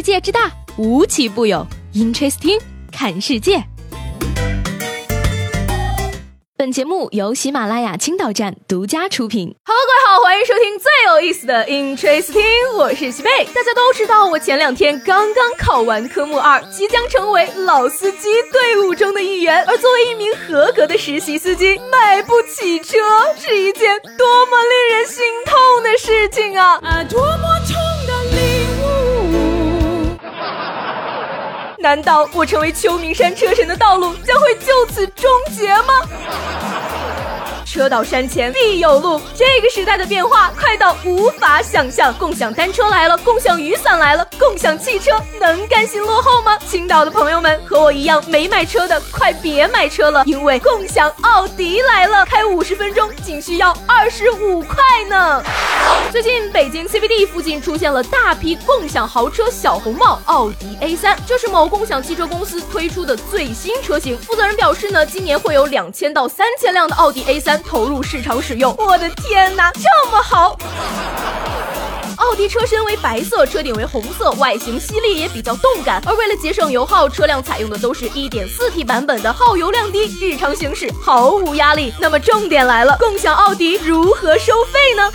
世界之大，无奇不有。Interesting，看世界。本节目由喜马拉雅青岛站独家出品。Hello，各位好，欢迎收听最有意思的 Interesting，我是西贝。大家都知道，我前两天刚刚考完科目二，即将成为老司机队伍中的一员。而作为一名合格的实习司机，买不起车是一件多么令人心痛的事情啊！啊，多么难道我成为秋名山车神的道路将会就此终结吗？车到山前必有路，这个时代的变化快到无法想象。共享单车来了，共享雨伞来了，共享汽车能甘心落后吗？青岛的朋友们和我一样没买车的，快别买车了，因为共享奥迪来了，开五十分钟仅需要二十五块呢。最近北京 CBD 附近出现了大批共享豪车小红帽奥迪 A3，这是某共享汽车公司推出的最新车型。负责人表示呢，今年会有两千到三千辆的奥迪 A3 投入市场使用。我的天哪，这么好！奥迪车身为白色，车顶为红色，外形犀利也比较动感。而为了节省油耗，车辆采用的都是一点四 T 版本的，耗油量低，日常行驶毫无压力。那么重点来了，共享奥迪如何收费呢？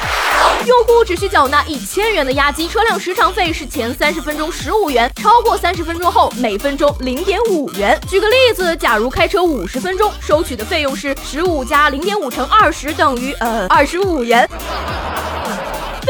用户只需缴纳一千元的押金，车辆时长费是前三十分钟十五元，超过三十分钟后每分钟零点五元。举个例子，假如开车五十分钟，收取的费用是十五加零点五乘二十等于呃二十五元。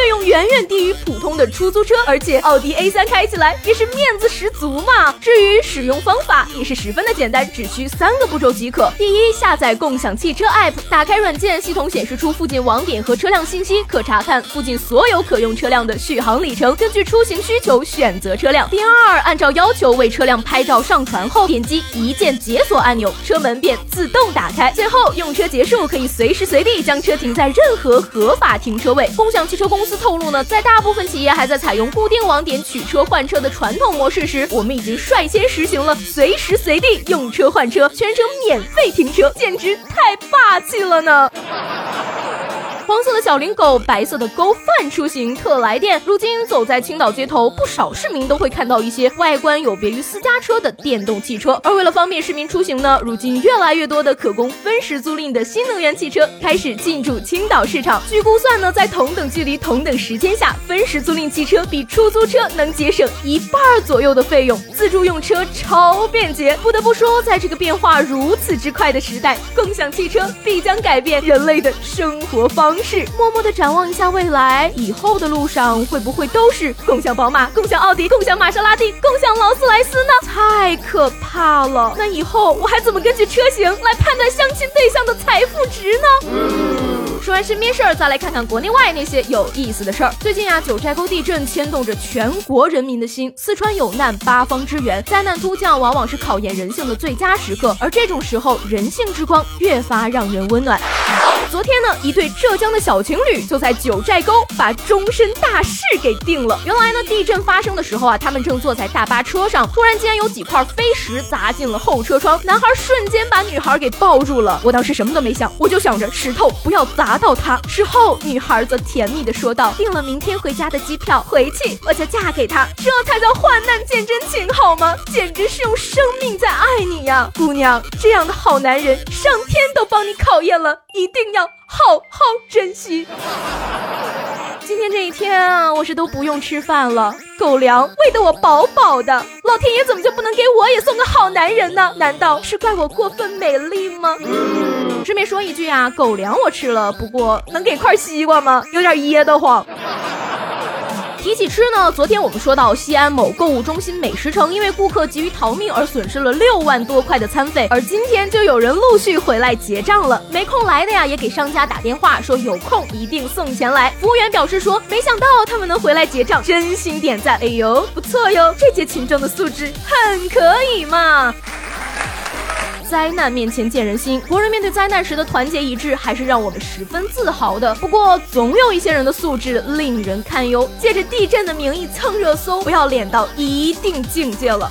费用远远低于普通的出租车，而且奥迪 A3 开起来也是面子十足。足嘛。至于使用方法也是十分的简单，只需三个步骤即可。第一，下载共享汽车 App，打开软件，系统显示出附近网点和车辆信息，可查看附近所有可用车辆的续航里程，根据出行需求选择车辆。第二，按照要求为车辆拍照上传后，点击一键解锁按钮，车门便自动打开。最后，用车结束可以随时随地将车停在任何合法停车位。共享汽车公司。透露呢，在大部分企业还在采用固定网点取车换车的传统模式时，我们已经率先实行了随时随地用车换车，全程免费停车，简直太霸气了呢！黄色的小灵狗，白色的勾范出行特来电。如今走在青岛街头，不少市民都会看到一些外观有别于私家车的电动汽车。而为了方便市民出行呢，如今越来越多的可供分时租赁的新能源汽车开始进驻青岛市场。据估算呢，在同等距离、同等时间下，分时租赁汽车比出租车能节省一半左右的费用，自助用车超便捷。不得不说，在这个变化如此之快的时代，共享汽车必将改变人类的生活方。是默默的展望一下未来，以后的路上会不会都是共享宝马、共享奥迪、共享玛莎拉蒂、共享劳斯莱斯呢？太可怕了！那以后我还怎么根据车型来判断相亲对象的财富值呢？嗯说完身边事儿，再来看看国内外那些有意思的事儿。最近啊，九寨沟地震牵动着全国人民的心，四川有难，八方支援，灾难突降往往是考验人性的最佳时刻，而这种时候，人性之光越发让人温暖。昨天呢，一对浙江的小情侣就在九寨沟把终身大事给定了。原来呢，地震发生的时候啊，他们正坐在大巴车上，突然间有几块飞石砸进了后车窗，男孩瞬间把女孩给抱住了。我当时什么都没想，我就想着石头不要砸到他。事后，女孩则甜蜜的说道：“订了明天回家的机票，回去我就嫁给他，这才叫患难见真情，好吗？简直是用生命在爱你呀，姑娘！这样的好男人，上天都帮你考验了，一定要。”好好珍惜。今天这一天啊，我是都不用吃饭了，狗粮喂得我饱饱的。老天爷怎么就不能给我也送个好男人呢？难道是怪我过分美丽吗？顺便说一句啊，狗粮我吃了，不过能给块西瓜吗？有点噎得慌。提起吃呢，昨天我们说到西安某购物中心美食城，因为顾客急于逃命而损失了六万多块的餐费，而今天就有人陆续回来结账了。没空来的呀，也给商家打电话说有空一定送钱来。服务员表示说，没想到他们能回来结账，真心点赞。哎呦，不错哟，这届群众的素质很可以嘛。灾难面前见人心，国人面对灾难时的团结一致还是让我们十分自豪的。不过，总有一些人的素质令人堪忧，借着地震的名义蹭热搜，不要脸到一定境界了。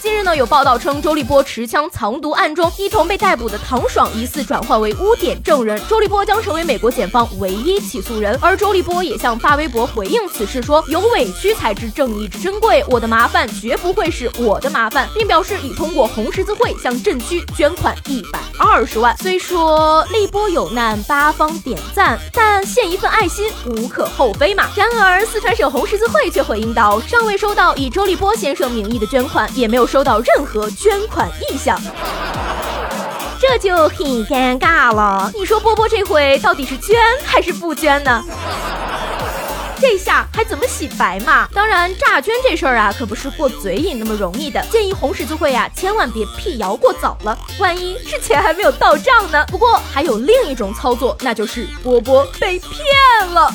近日呢，有报道称周立波持枪藏毒案中一同被逮捕的唐爽疑似转换为污点证人，周立波将成为美国检方唯一起诉人。而周立波也向发微博回应此事说：“有委屈才知正义之珍贵，我的麻烦绝不会是我的麻烦，并表示已通过红十字会向镇区捐款一百二十万。虽说立波有难八方点赞，但献一份爱心无可厚非嘛。然而四川省红十字会却回应道，尚未收到以周立波先生名义的捐款，也没有收。到任何捐款意向，这就很尴尬了。你说波波这回到底是捐还是不捐呢？这下还怎么洗白嘛？当然，诈捐这事儿啊，可不是过嘴瘾那么容易的。建议红十字会啊，千万别辟谣过早了，万一是钱还没有到账呢。不过还有另一种操作，那就是波波被骗了。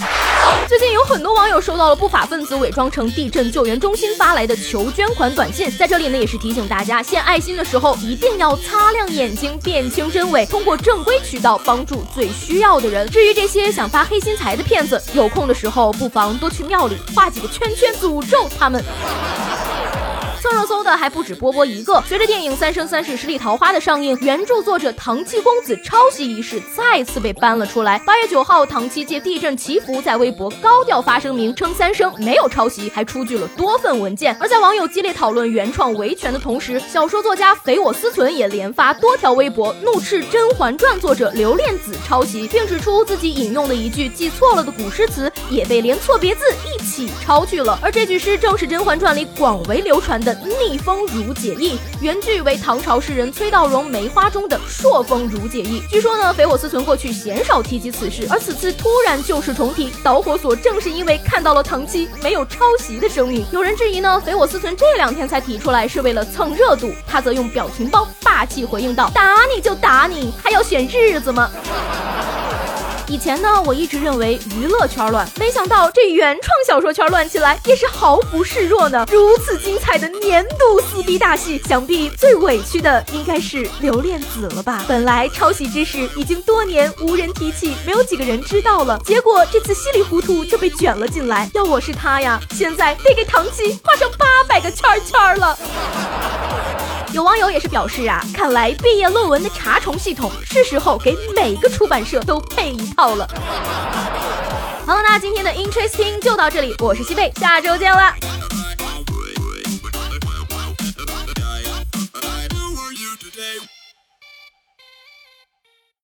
最近有很多网友收到了不法分子伪装成地震救援中心发来的求捐款短信，在这里呢也是提醒大家，献爱心的时候一定要擦亮眼睛，辨清真伪，通过正规渠道帮助最需要的人。至于这些想发黑心财的骗子，有空的时候不妨多去庙里画几个圈圈，诅咒他们。蹭热搜的还不止波波一个。随着电影《三生三世十里桃花》的上映，原著作者唐七公子抄袭一事再次被搬了出来。八月九号，唐七借地震祈福，在微博高调发声明，称三生没有抄袭，还出具了多份文件。而在网友激烈讨论原创维权的同时，小说作家匪我思存也连发多条微博，怒斥《甄嬛传》作者刘恋子抄袭，并指出自己引用的一句记错了的古诗词也被连错别字一起抄去了。而这句诗正是《甄嬛传》里广为流传的。逆风如解意，原句为唐朝诗人崔道融《梅花》中的朔风如解意。据说呢，匪我思存过去鲜少提及此事，而此次突然旧事重提，导火索正是因为看到了唐七没有抄袭的声明。有人质疑呢，匪我思存这两天才提出来是为了蹭热度，他则用表情包霸气回应道：“打你就打你，还要选日子吗？”以前呢，我一直认为娱乐圈乱，没想到这原创小说圈乱起来也是毫不示弱呢。如此精彩的年度撕逼大戏，想必最委屈的应该是刘恋子了吧？本来抄袭之事已经多年无人提起，没有几个人知道了，结果这次稀里糊涂就被卷了进来。要我是他呀，现在得给唐七画上八百个圈圈了。有网友也是表示啊，看来毕业论文的查重系统是时候给每个出版社都配一套了。好了，那今天的 Interesting 就到这里，我是西贝，下周见啦。